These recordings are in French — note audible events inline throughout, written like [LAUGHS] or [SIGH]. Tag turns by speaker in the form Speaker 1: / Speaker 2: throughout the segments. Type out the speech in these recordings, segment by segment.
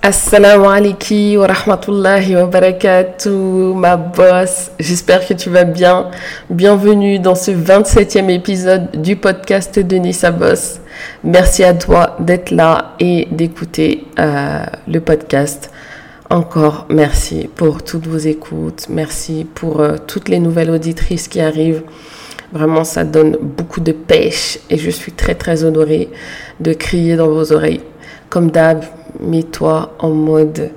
Speaker 1: Assalamu alaikum wa rahmatullahi wa barakatuh, ma boss. J'espère que tu vas bien. Bienvenue dans ce 27e épisode du podcast de Nissa Boss. Merci à toi d'être là et d'écouter euh, le podcast. Encore merci pour toutes vos écoutes. Merci pour euh, toutes les nouvelles auditrices qui arrivent. Vraiment, ça donne beaucoup de pêche et je suis très très honorée de crier dans vos oreilles. Comme d'hab, mets-toi en mode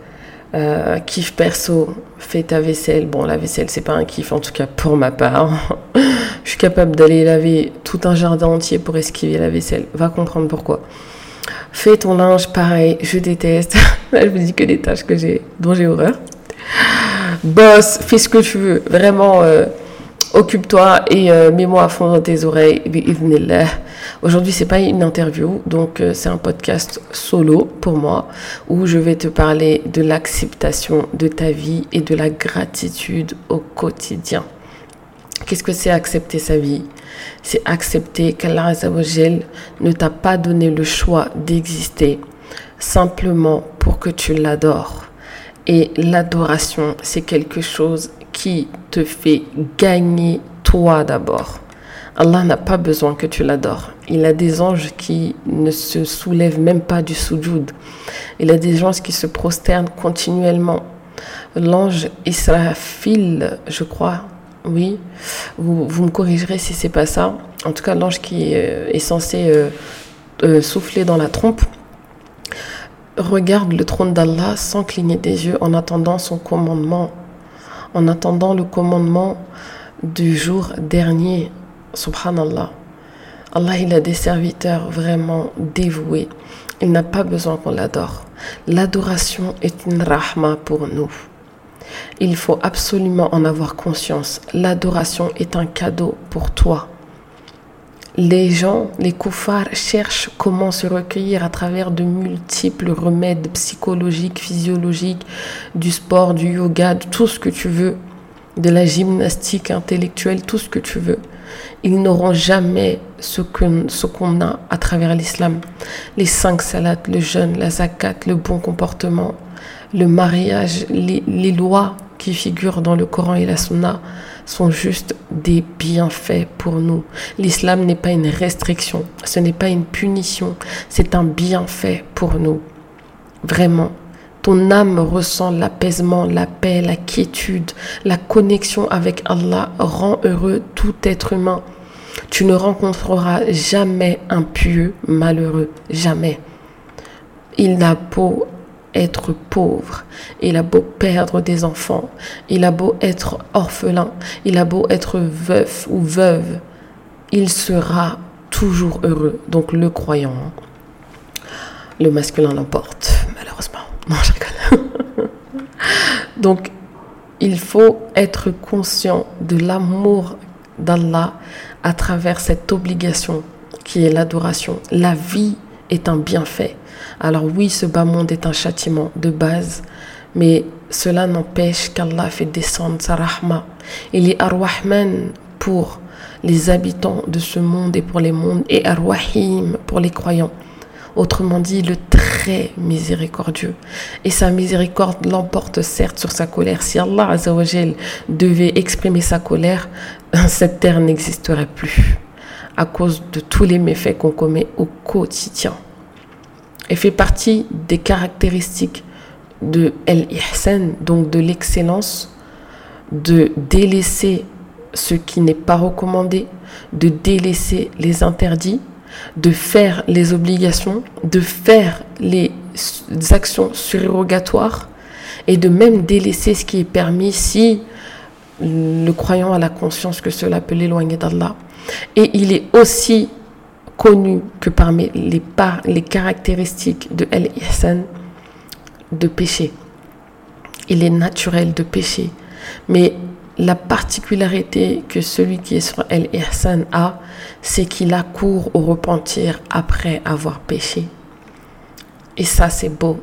Speaker 1: euh, kiff perso, fais ta vaisselle. Bon, la vaisselle, c'est pas un kiff, en tout cas pour ma part. [LAUGHS] je suis capable d'aller laver tout un jardin entier pour esquiver la vaisselle. Va comprendre pourquoi. Fais ton linge, pareil, je déteste. [LAUGHS] Je vous dis que les tâches que j'ai, dont j'ai horreur. Boss, fais ce que tu veux. Vraiment, euh, occupe-toi et euh, mets-moi à fond dans tes oreilles. Aujourd'hui, c'est pas une interview, donc euh, c'est un podcast solo pour moi où je vais te parler de l'acceptation de ta vie et de la gratitude au quotidien. Qu'est-ce que c'est accepter sa vie? C'est accepter qu'Allah ne t'a pas donné le choix d'exister simplement pour que tu l'adores. Et l'adoration, c'est quelque chose qui te fait gagner toi d'abord. Allah n'a pas besoin que tu l'adores. Il a des anges qui ne se soulèvent même pas du soujoud. Il a des anges qui se prosternent continuellement. L'ange Israfil, je crois, oui, vous, vous, me corrigerez si c'est pas ça. En tout cas, l'ange qui euh, est censé euh, euh, souffler dans la trompe regarde le trône d'Allah sans cligner des yeux en attendant son commandement, en attendant le commandement du jour dernier Subhanallah. Allah, il a des serviteurs vraiment dévoués. Il n'a pas besoin qu'on l'adore. L'adoration est une rahma pour nous. Il faut absolument en avoir conscience. L'adoration est un cadeau pour toi. Les gens, les koufars, cherchent comment se recueillir à travers de multiples remèdes psychologiques, physiologiques, du sport, du yoga, de tout ce que tu veux, de la gymnastique intellectuelle, tout ce que tu veux ils n'auront jamais ce qu'on ce a à travers l'islam. Les cinq salats, le jeûne, la zakat, le bon comportement, le mariage, les lois qui figurent dans le Coran et la Sunna sont juste des bienfaits pour nous. L'islam n'est pas une restriction, ce n'est pas une punition, c'est un bienfait pour nous. Vraiment. Ton âme ressent l'apaisement, la paix, la quiétude, la connexion avec Allah rend heureux tout être humain. Tu ne rencontreras jamais un pieux malheureux, jamais. Il a beau être pauvre, il a beau perdre des enfants, il a beau être orphelin, il a beau être veuf ou veuve, il sera toujours heureux. Donc le croyant, le masculin l'emporte, malheureusement. [LAUGHS] Non. [LAUGHS] Donc, il faut être conscient de l'amour d'Allah à travers cette obligation qui est l'adoration. La vie est un bienfait. Alors oui, ce bas monde est un châtiment de base, mais cela n'empêche qu'Allah fait descendre sa rahma. Il est arwahman pour les habitants de ce monde et pour les mondes et arwahim pour les croyants. Autrement dit, le très miséricordieux. Et sa miséricorde l'emporte certes sur sa colère. Si Allah Azzawajal devait exprimer sa colère, [LAUGHS] cette terre n'existerait plus à cause de tous les méfaits qu'on commet au quotidien. Elle fait partie des caractéristiques de El-Ihsan, donc de l'excellence, de délaisser ce qui n'est pas recommandé, de délaisser les interdits de faire les obligations, de faire les actions surrogatoires et de même délaisser ce qui est permis si le croyant a la conscience que cela peut l'éloigner d'Allah. Et il est aussi connu que parmi les, les caractéristiques de El-Ihsan, de péché. Il est naturel de pécher. Mais la particularité que celui qui est sur El Ihsan a, c'est qu'il accourt au repentir après avoir péché. Et ça, c'est beau.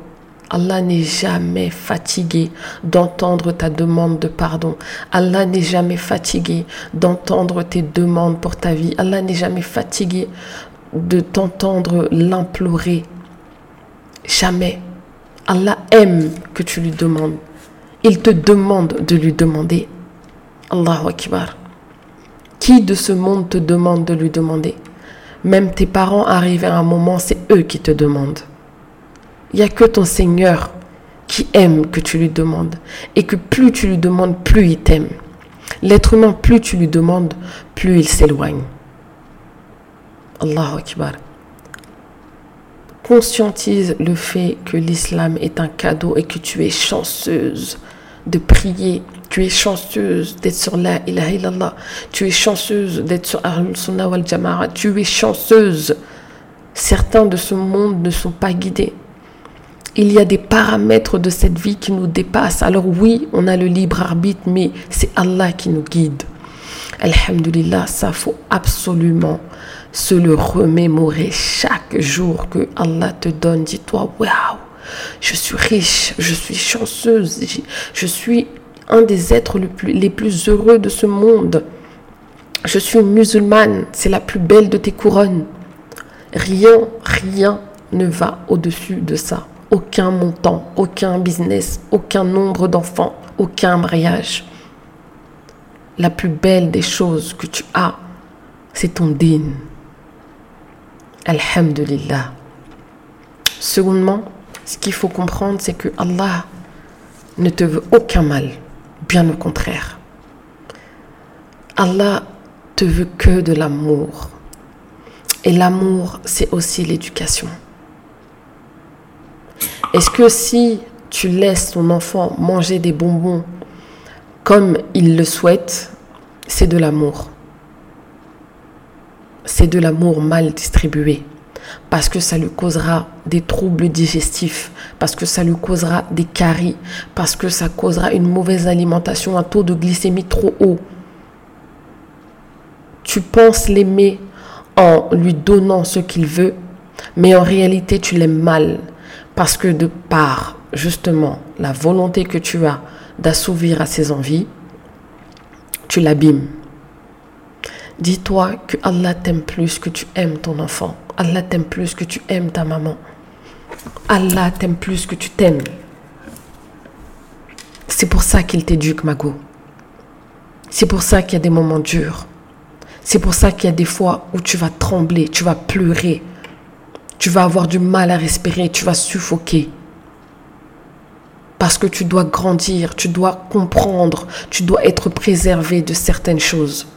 Speaker 1: Allah n'est jamais fatigué d'entendre ta demande de pardon. Allah n'est jamais fatigué d'entendre tes demandes pour ta vie. Allah n'est jamais fatigué de t'entendre l'implorer. Jamais. Allah aime que tu lui demandes. Il te demande de lui demander. Allahu Akbar. Qui de ce monde te demande de lui demander? Même tes parents arrivent à un moment, c'est eux qui te demandent. Il n'y a que ton Seigneur qui aime que tu lui demandes. Et que plus tu lui demandes, plus il t'aime. L'être humain, plus tu lui demandes, plus il s'éloigne. Allahu Akbar. Conscientise le fait que l'islam est un cadeau et que tu es chanceuse de prier. Tu es chanceuse d'être sur la ilaha illallah. Tu es chanceuse d'être sur Ahlul Sunnah wal Jama'a. Tu es chanceuse. Certains de ce monde ne sont pas guidés. Il y a des paramètres de cette vie qui nous dépassent. Alors oui, on a le libre arbitre, mais c'est Allah qui nous guide. Alhamdulillah, ça faut absolument se le remémorer chaque jour que Allah te donne. Dis-toi, waouh, je suis riche, je suis chanceuse, je suis un des êtres les plus heureux de ce monde. Je suis musulmane, c'est la plus belle de tes couronnes. Rien, rien ne va au-dessus de ça. Aucun montant, aucun business, aucun nombre d'enfants, aucun mariage. La plus belle des choses que tu as, c'est ton dîne. Alhamdulillah. Secondement, ce qu'il faut comprendre, c'est que Allah ne te veut aucun mal, bien au contraire. Allah te veut que de l'amour. Et l'amour, c'est aussi l'éducation. Est-ce que si tu laisses ton enfant manger des bonbons comme il le souhaite, c'est de l'amour? C'est de l'amour mal distribué. Parce que ça lui causera des troubles digestifs, parce que ça lui causera des caries, parce que ça causera une mauvaise alimentation, un taux de glycémie trop haut. Tu penses l'aimer en lui donnant ce qu'il veut, mais en réalité tu l'aimes mal, parce que de par justement la volonté que tu as d'assouvir à ses envies, tu l'abîmes. Dis-toi que Allah t'aime plus que tu aimes ton enfant. Allah t'aime plus que tu aimes ta maman. Allah t'aime plus que tu t'aimes. C'est pour ça qu'il t'éduque, Mago. C'est pour ça qu'il y a des moments durs. C'est pour ça qu'il y a des fois où tu vas trembler, tu vas pleurer, tu vas avoir du mal à respirer, tu vas suffoquer. Parce que tu dois grandir, tu dois comprendre, tu dois être préservé de certaines choses.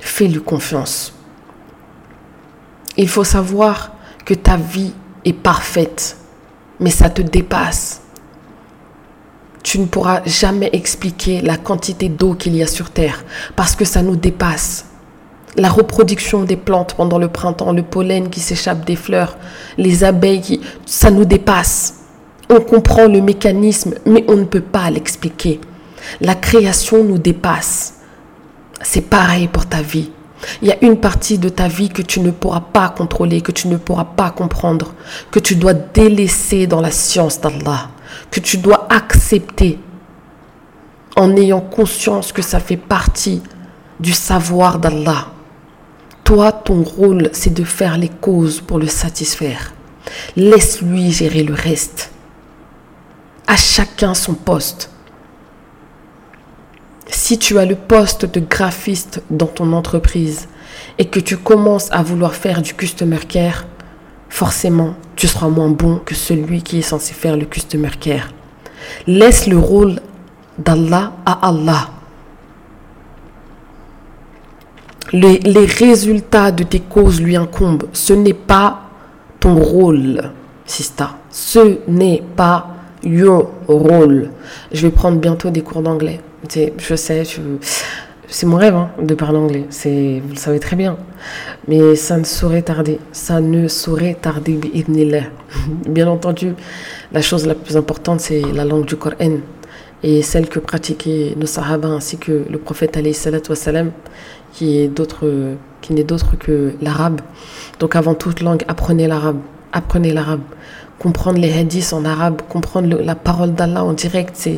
Speaker 1: Fais-lui confiance. Il faut savoir que ta vie est parfaite, mais ça te dépasse. Tu ne pourras jamais expliquer la quantité d'eau qu'il y a sur Terre parce que ça nous dépasse. La reproduction des plantes pendant le printemps, le pollen qui s'échappe des fleurs, les abeilles, ça nous dépasse. On comprend le mécanisme, mais on ne peut pas l'expliquer. La création nous dépasse. C'est pareil pour ta vie. Il y a une partie de ta vie que tu ne pourras pas contrôler, que tu ne pourras pas comprendre, que tu dois délaisser dans la science d'Allah, que tu dois accepter en ayant conscience que ça fait partie du savoir d'Allah. Toi, ton rôle, c'est de faire les causes pour le satisfaire. Laisse-lui gérer le reste. À chacun son poste. Si tu as le poste de graphiste dans ton entreprise et que tu commences à vouloir faire du customer care, forcément, tu seras moins bon que celui qui est censé faire le customer care. Laisse le rôle d'Allah à Allah. Les, les, résultats de tes causes lui incombent. Ce n'est pas ton rôle, Sista. Ce n'est pas your rôle. Je vais prendre bientôt des cours d'anglais. Je sais, c'est mon rêve hein, de parler anglais. Vous le savez très bien. Mais ça ne saurait tarder. Ça ne saurait tarder, [LAUGHS] Bien entendu, la chose la plus importante, c'est la langue du Coran et celle que pratiquaient nos sahaba ainsi que le prophète wassalam, qui est d'autre qui n'est d'autre que l'arabe. Donc avant toute langue, apprenez l'arabe. Apprenez l'arabe comprendre les hadiths en arabe, comprendre la parole d'Allah en direct,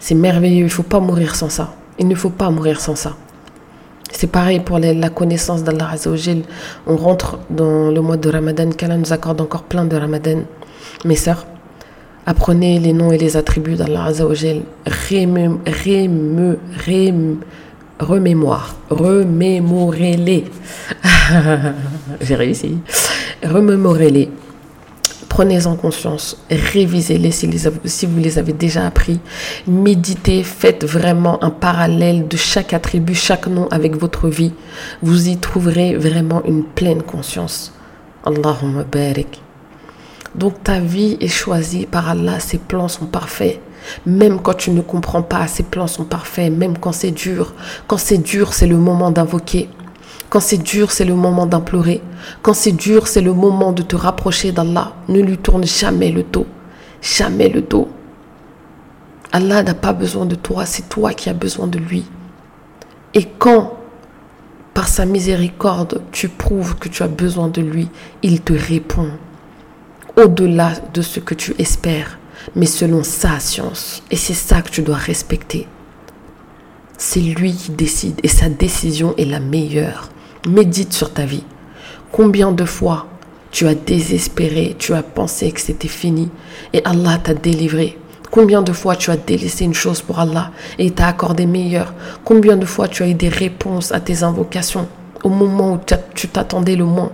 Speaker 1: c'est merveilleux. Il ne faut pas mourir sans ça. Il ne faut pas mourir sans ça. C'est pareil pour la connaissance d'Allah Azzawajal. On rentre dans le mois de Ramadan, qu'Allah nous accorde encore plein de Ramadan. Mes sœurs, Apprenez les noms et les attributs d'Allah Azzawajal. Remémoire. Remémorez-les. [LAUGHS] J'ai réussi. Remémorez-les. Prenez-en conscience, révisez-les si, vous les avez déjà appris. Méditez, faites vraiment un parallèle de chaque attribut, chaque nom avec votre vie. Vous y trouverez vraiment une pleine conscience. Allahumma barik. Donc ta vie est choisie par Allah, ses plans sont parfaits. Même quand tu ne comprends pas, ses plans sont parfaits, même quand c'est dur. Quand c'est dur, c'est le moment d'invoquer. Quand c'est dur, c'est le moment d'implorer. Quand c'est dur, c'est le moment de te rapprocher d'Allah. Ne lui tourne jamais le dos. Jamais le dos. Allah n'a pas besoin de toi, c'est toi qui as besoin de lui. Et quand, par sa miséricorde, tu prouves que tu as besoin de lui, il te répond au-delà de ce que tu espères, mais selon sa science. Et c'est ça que tu dois respecter. C'est lui qui décide et sa décision est la meilleure. Médite sur ta vie. Combien de fois tu as désespéré, tu as pensé que c'était fini et Allah t'a délivré? Combien de fois tu as délaissé une chose pour Allah et t'a accordé meilleur? Combien de fois tu as eu des réponses à tes invocations au moment où tu t'attendais le moins?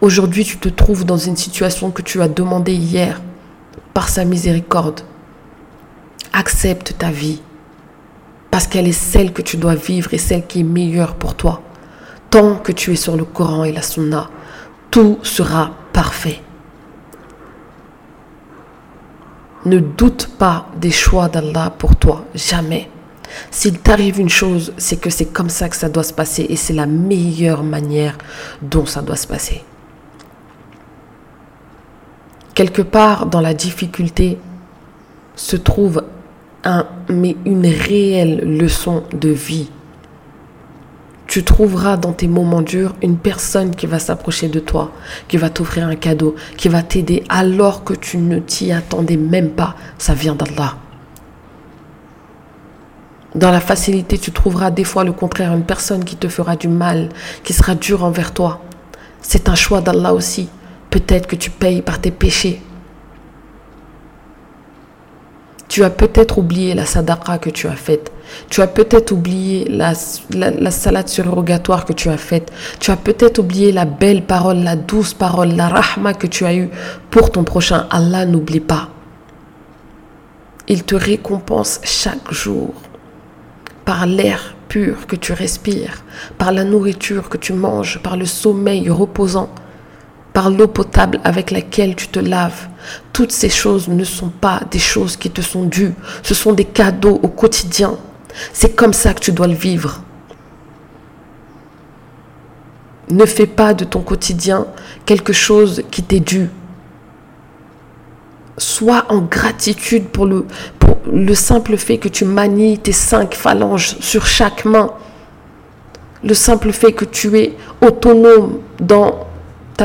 Speaker 1: Aujourd'hui, tu te trouves dans une situation que tu as demandé hier par sa miséricorde. Accepte ta vie parce qu'elle est celle que tu dois vivre et celle qui est meilleure pour toi. Tant que tu es sur le Coran et la Sunna, tout sera parfait. Ne doute pas des choix d'Allah pour toi, jamais. S'il t'arrive une chose, c'est que c'est comme ça que ça doit se passer et c'est la meilleure manière dont ça doit se passer. Quelque part dans la difficulté se trouve un, mais une réelle leçon de vie. Tu trouveras dans tes moments durs une personne qui va s'approcher de toi, qui va t'offrir un cadeau, qui va t'aider alors que tu ne t'y attendais même pas. Ça vient d'Allah. Dans la facilité, tu trouveras des fois le contraire, une personne qui te fera du mal, qui sera dure envers toi. C'est un choix d'Allah aussi. Peut-être que tu payes par tes péchés. Tu as peut-être oublié la sadaqa que tu as faite. Tu as peut-être oublié la, la, salade surrogatoire que tu as faite. Tu as peut-être oublié la belle parole, la douce parole, la rahma que tu as eue pour ton prochain. Allah n'oublie pas. Il te récompense chaque jour par l'air pur que tu respires, par la nourriture que tu manges, par le sommeil reposant, par l'eau potable avec laquelle tu te laves. Toutes ces choses ne sont pas des choses qui te sont dues, ce sont des cadeaux au quotidien. C'est comme ça que tu dois le vivre. Ne fais pas de ton quotidien quelque chose qui t'est dû. Sois en gratitude pour le, le simple fait que tu manies tes cinq phalanges sur chaque main, le simple fait que tu es autonome dans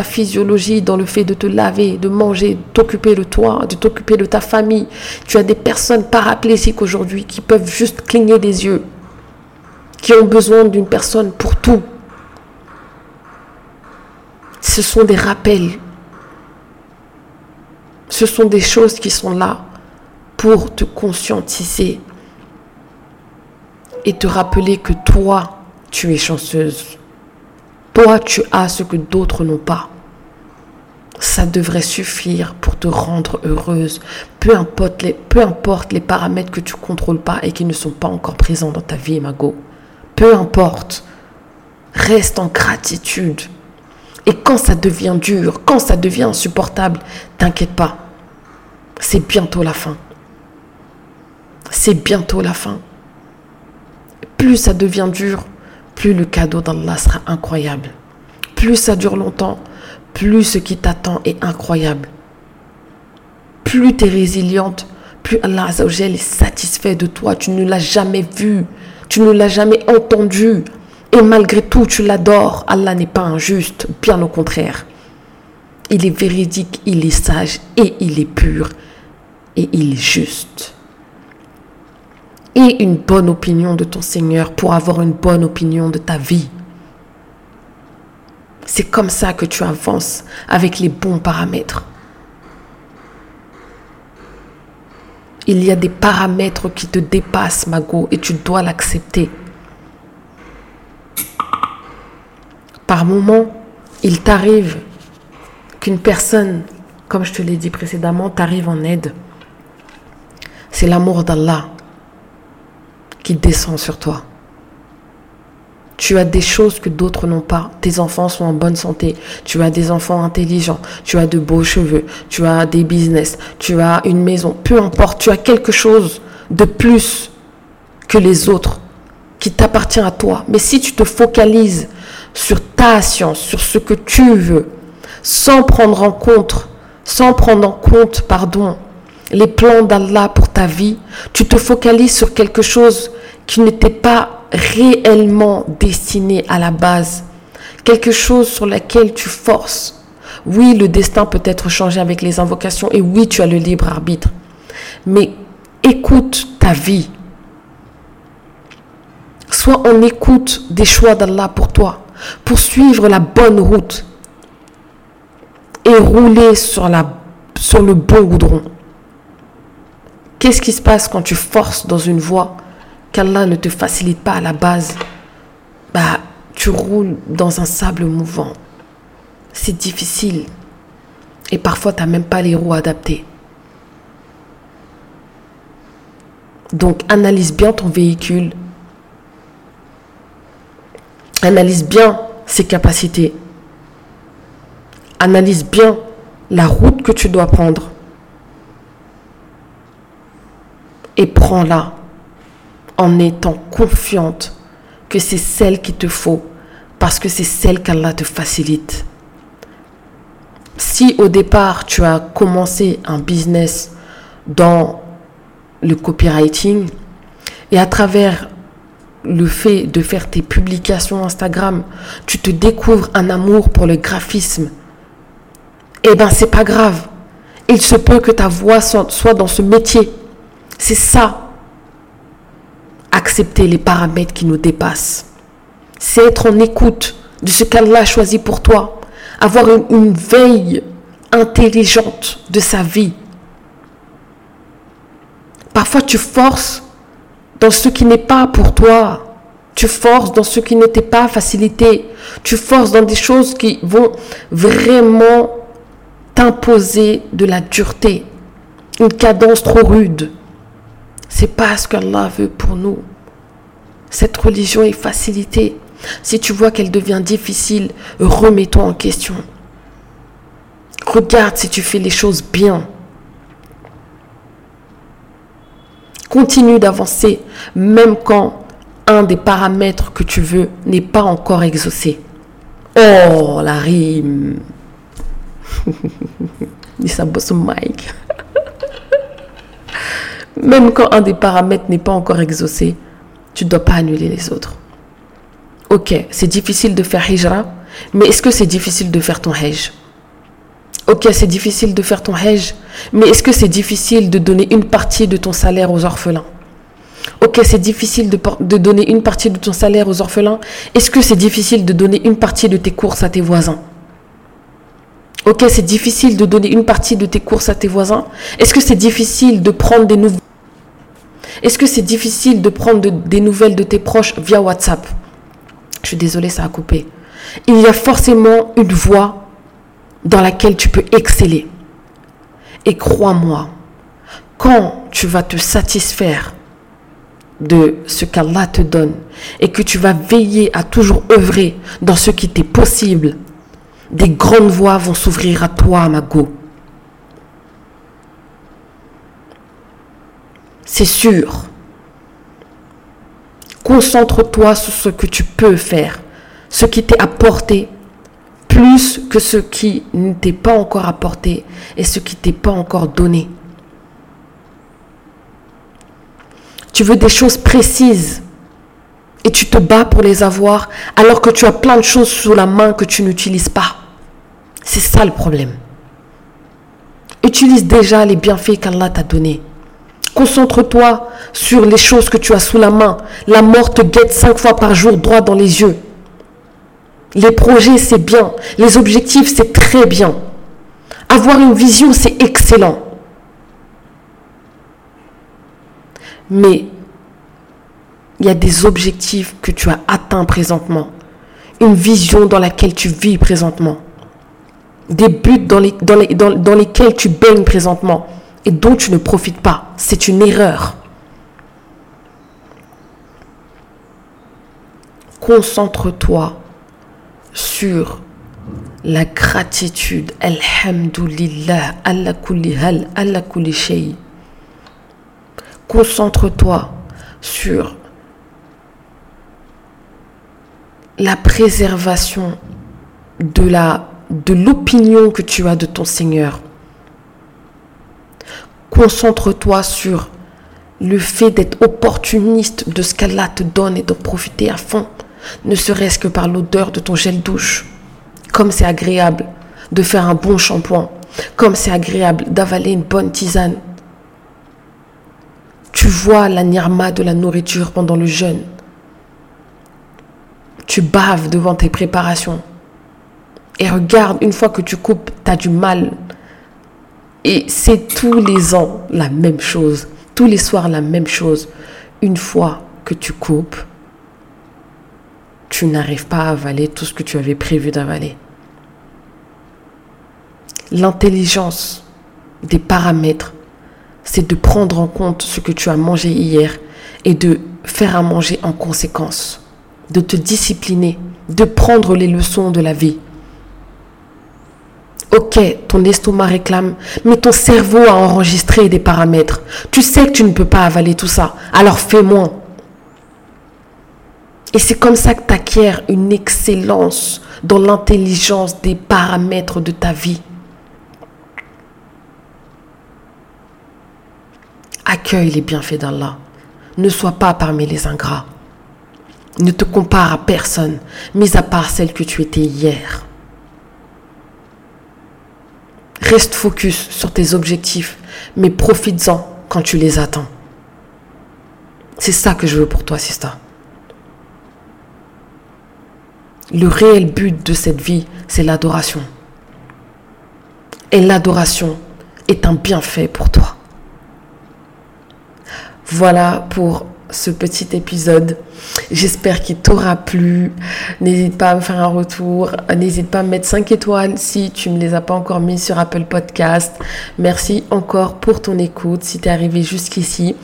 Speaker 1: physiologie, dans le fait de te laver, de manger, de t'occuper de toi, de t'occuper de ta famille. Tu as des personnes paraplégiques aujourd'hui qui peuvent juste cligner des yeux, qui ont besoin d'une personne pour tout. Ce sont des rappels. Ce sont des choses qui sont là pour te conscientiser et te rappeler que toi, tu es chanceuse. Toi, tu as ce que d'autres n'ont pas. Ça devrait suffire pour te rendre heureuse, peu importe les, peu importe les paramètres que tu contrôles pas et qui ne sont pas encore présents dans ta vie, Mago. Peu importe. Reste en gratitude. Et quand ça devient dur, quand ça devient insupportable, t'inquiète pas. C'est bientôt la fin c'est bientôt la fin. Plus ça devient dur, plus le cadeau d'Allah sera incroyable. Plus ça dure longtemps, plus ce qui t'attend est incroyable. Plus tu es résiliente, plus Allah est satisfait de toi. Tu ne l'as jamais vu, tu ne l'as jamais entendu. Et malgré tout, tu l'adores. Allah n'est pas injuste, bien au contraire. Il est véridique, il est sage et il est pur et il est juste et une bonne opinion de ton Seigneur pour avoir une bonne opinion de ta vie. C'est comme ça que tu avances avec les bons paramètres. Il y a des paramètres qui te dépassent, Mago, et tu dois l'accepter. Par moment, il t'arrive qu'une personne, comme je te l'ai dit précédemment, t'arrive en aide. C'est l'amour d'Allah qui descend sur toi. Tu as des choses que d'autres n'ont pas. Tes enfants sont en bonne santé. Tu as des enfants intelligents. Tu as de beaux cheveux. Tu as des business. Tu as une maison. Peu importe. Tu as quelque chose de plus que les autres qui t'appartient à toi. Mais si tu te focalises sur ta science, sur ce que tu veux, sans prendre en compte, sans prendre en compte, pardon, les plans d'Allah pour ta vie, tu te focalises sur quelque chose qui n'était pas réellement destiné à la base, quelque chose sur laquelle tu forces. Oui, le destin peut être changé avec les invocations et oui, tu as le libre arbitre. Mais écoute ta vie. Sois en écoute des choix d'Allah pour toi, pour suivre la bonne route et rouler sur le bon goudron. Qu'est-ce qui se passe quand tu forces dans une voie qu'Allah ne te facilite pas à la base, bah, tu roules dans un sable mouvant. C'est difficile. Et parfois, tu n'as même pas les roues adaptées. Donc, analyse bien ton véhicule. Analyse bien ses capacités. Analyse bien la route que tu dois prendre. Et prends-la en étant confiante que c'est celle qu'il te faut parce que c'est celle qu'Allah te facilite. Si au départ tu as commencé un business dans le copywriting et à travers le fait de faire tes publications Instagram, tu te découvres un amour pour le graphisme, eh ben c'est pas grave. Il se peut que ta voix soit dans ce métier. C'est ça accepter les paramètres qui nous dépassent. C'est être en écoute de ce qu'Allah a choisi pour toi. Avoir une, veille intelligente de sa vie. Parfois tu forces dans ce qui n'est pas pour toi. Tu forces dans ce qui n'était pas facilité. Tu forces dans des choses qui vont vraiment t'imposer de la dureté. Une cadence trop rude. C'est pas ce qu'Allah veut pour nous. Cette religion est facilitée. Si tu vois qu'elle devient difficile, remets-toi en question. Regarde si tu fais les choses bien. Continue d'avancer, même quand un des paramètres que tu veux n'est pas encore exaucé. Oh, la rime. [LAUGHS] Dis ça, Mike. [LAUGHS] Même quand un des paramètres n'est pas encore exaucé, tu ne dois pas annuler les autres. Ok, c'est difficile de faire hijra, mais est-ce que c'est difficile de faire ton hajj? Ok, c'est difficile de faire ton hajj, mais est-ce que c'est difficile de donner une partie de ton salaire aux orphelins? Ok, c'est difficile de, de, donner une partie de ton salaire aux orphelins. Est-ce que c'est difficile de donner une partie de tes courses à tes voisins? Ok, c'est difficile de donner une partie de tes courses à tes voisins. Est-ce que c'est difficile de prendre des nouvelles Est-ce que c'est difficile de prendre des nouvelles de tes proches via WhatsApp? Je suis désolée, ça a coupé. Il y a forcément une voie dans laquelle tu peux exceller. Et crois-moi, quand tu vas te satisfaire de ce qu'Allah te donne et que tu vas veiller à toujours œuvrer dans ce qui t'est possible des grandes voies vont s'ouvrir à toi, Mago. C'est sûr. Concentre-toi sur ce que tu peux faire, ce qui t'est apporté, plus que ce qui ne t'est pas encore apporté et ce qui t'est pas encore donné. Tu veux des choses précises et tu te bats pour les avoir alors que tu as plein de choses sous la main que tu n'utilises pas. C'est ça le problème. Utilise déjà les bienfaits qu'Allah t'a donnés. Concentre-toi sur les choses que tu as sous la main. La mort te guette cinq fois par jour droit dans les yeux. Les projets, c'est bien. Les objectifs, c'est très bien. Avoir une vision, c'est excellent. mais il y a des objectifs que tu as atteints présentement, une vision dans laquelle tu vis présentement, des buts dans, les, dans, les, dans, dans lesquels tu baignes présentement et dont tu ne profites pas. C'est une erreur. Concentre-toi sur la gratitude. Alhamdulillah, Allah kulli hal, Allah kulli. Concentre-toi sur la préservation de l'opinion que tu as de ton Seigneur. Concentre-toi sur le fait d'être opportuniste de ce qu'Allah te donne et de profiter à fond, ne serait-ce que par l'odeur de ton gel douche. Comme c'est agréable de faire un bon shampoing, comme c'est agréable d'avaler une bonne tisane. Tu vois la nirma de la nourriture pendant le jeûne. Tu baves devant tes préparations. Et regarde, une fois que tu coupes, tu as du mal. Et c'est tous les ans la même chose. Tous les soirs la même chose. Une fois que tu coupes, tu n'arrives pas à avaler tout ce que tu avais prévu d'avaler. L'intelligence des paramètres, c'est de prendre en compte ce que tu as mangé hier et de faire à manger en conséquence, de te discipliner, de prendre les leçons de la vie. Ok, ton estomac réclame, mais ton cerveau a enregistré des paramètres. Tu sais que tu ne peux pas avaler tout ça, alors fais moins. Et c'est comme ça que tu acquiers une excellence dans l'intelligence des paramètres de ta vie. Accueille les bienfaits d'Allah. Ne sois pas parmi les ingrats. Ne te compare à personne, mis à part celle que tu étais hier. Reste focus sur tes objectifs, mais profites-en quand tu les attends. C'est ça que je veux pour toi, Sista. Le réel but de cette vie, c'est l'adoration. Et l'adoration est un bienfait pour toi. Voilà pour ce petit épisode. J'espère qu'il t'aura plu. N'hésite pas à me faire un retour. N'hésite pas à me mettre 5 étoiles si tu ne les as pas encore mis sur Apple Podcast. Merci encore pour ton écoute si tu es arrivé jusqu'ici.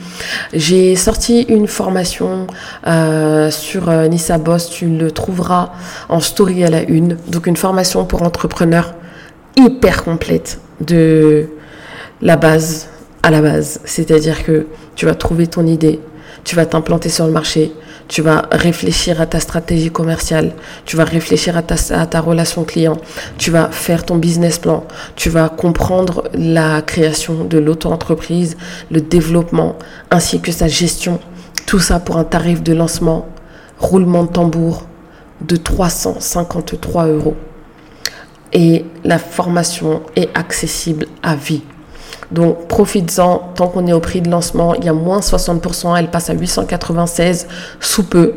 Speaker 1: J'ai sorti une formation euh, sur euh, Nissa Boss. Tu le trouveras en story à la une. Donc une formation pour entrepreneurs hyper complète de la base à la base. C'est-à-dire que tu vas trouver ton idée, tu vas t'implanter sur le marché, tu vas réfléchir à ta stratégie commerciale, tu vas réfléchir à ta, relation client, tu vas faire ton business plan, tu vas comprendre la création de l'auto-entreprise, le développement ainsi que sa gestion. Tout ça pour un tarif de lancement, roulement de tambour de 353 euros. Et la formation est accessible à vie. Donc profites-en tant qu'on est au prix de lancement. Il y a moins 60%, elle passe à 896 sous peu.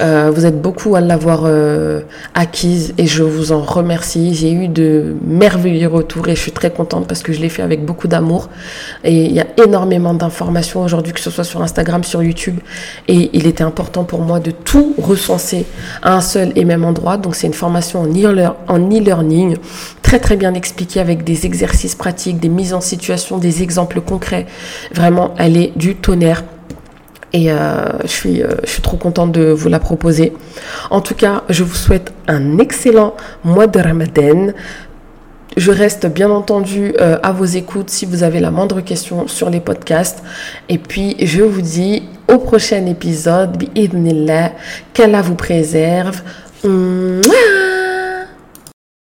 Speaker 1: Euh, vous êtes beaucoup à l'avoir euh, acquise et je vous en remercie. J'ai eu de merveilleux retours et je suis très contente parce que je l'ai fait avec beaucoup d'amour. Et il y a énormément d'informations aujourd'hui, que ce soit sur Instagram, sur YouTube. Et il était important pour moi de tout recenser à un seul et même endroit. Donc c'est une formation en e-learning, très très bien expliquée avec des exercices pratiques, des mises en situation, des exemples concrets. Vraiment, elle est du tonnerre. Et euh, je, suis, euh, je suis trop contente de vous la proposer. En tout cas, je vous souhaite un excellent mois de Ramadan. Je reste bien entendu euh, à vos écoutes si vous avez la moindre question sur les podcasts. Et puis, je vous dis au prochain épisode. Qu'Allah vous préserve.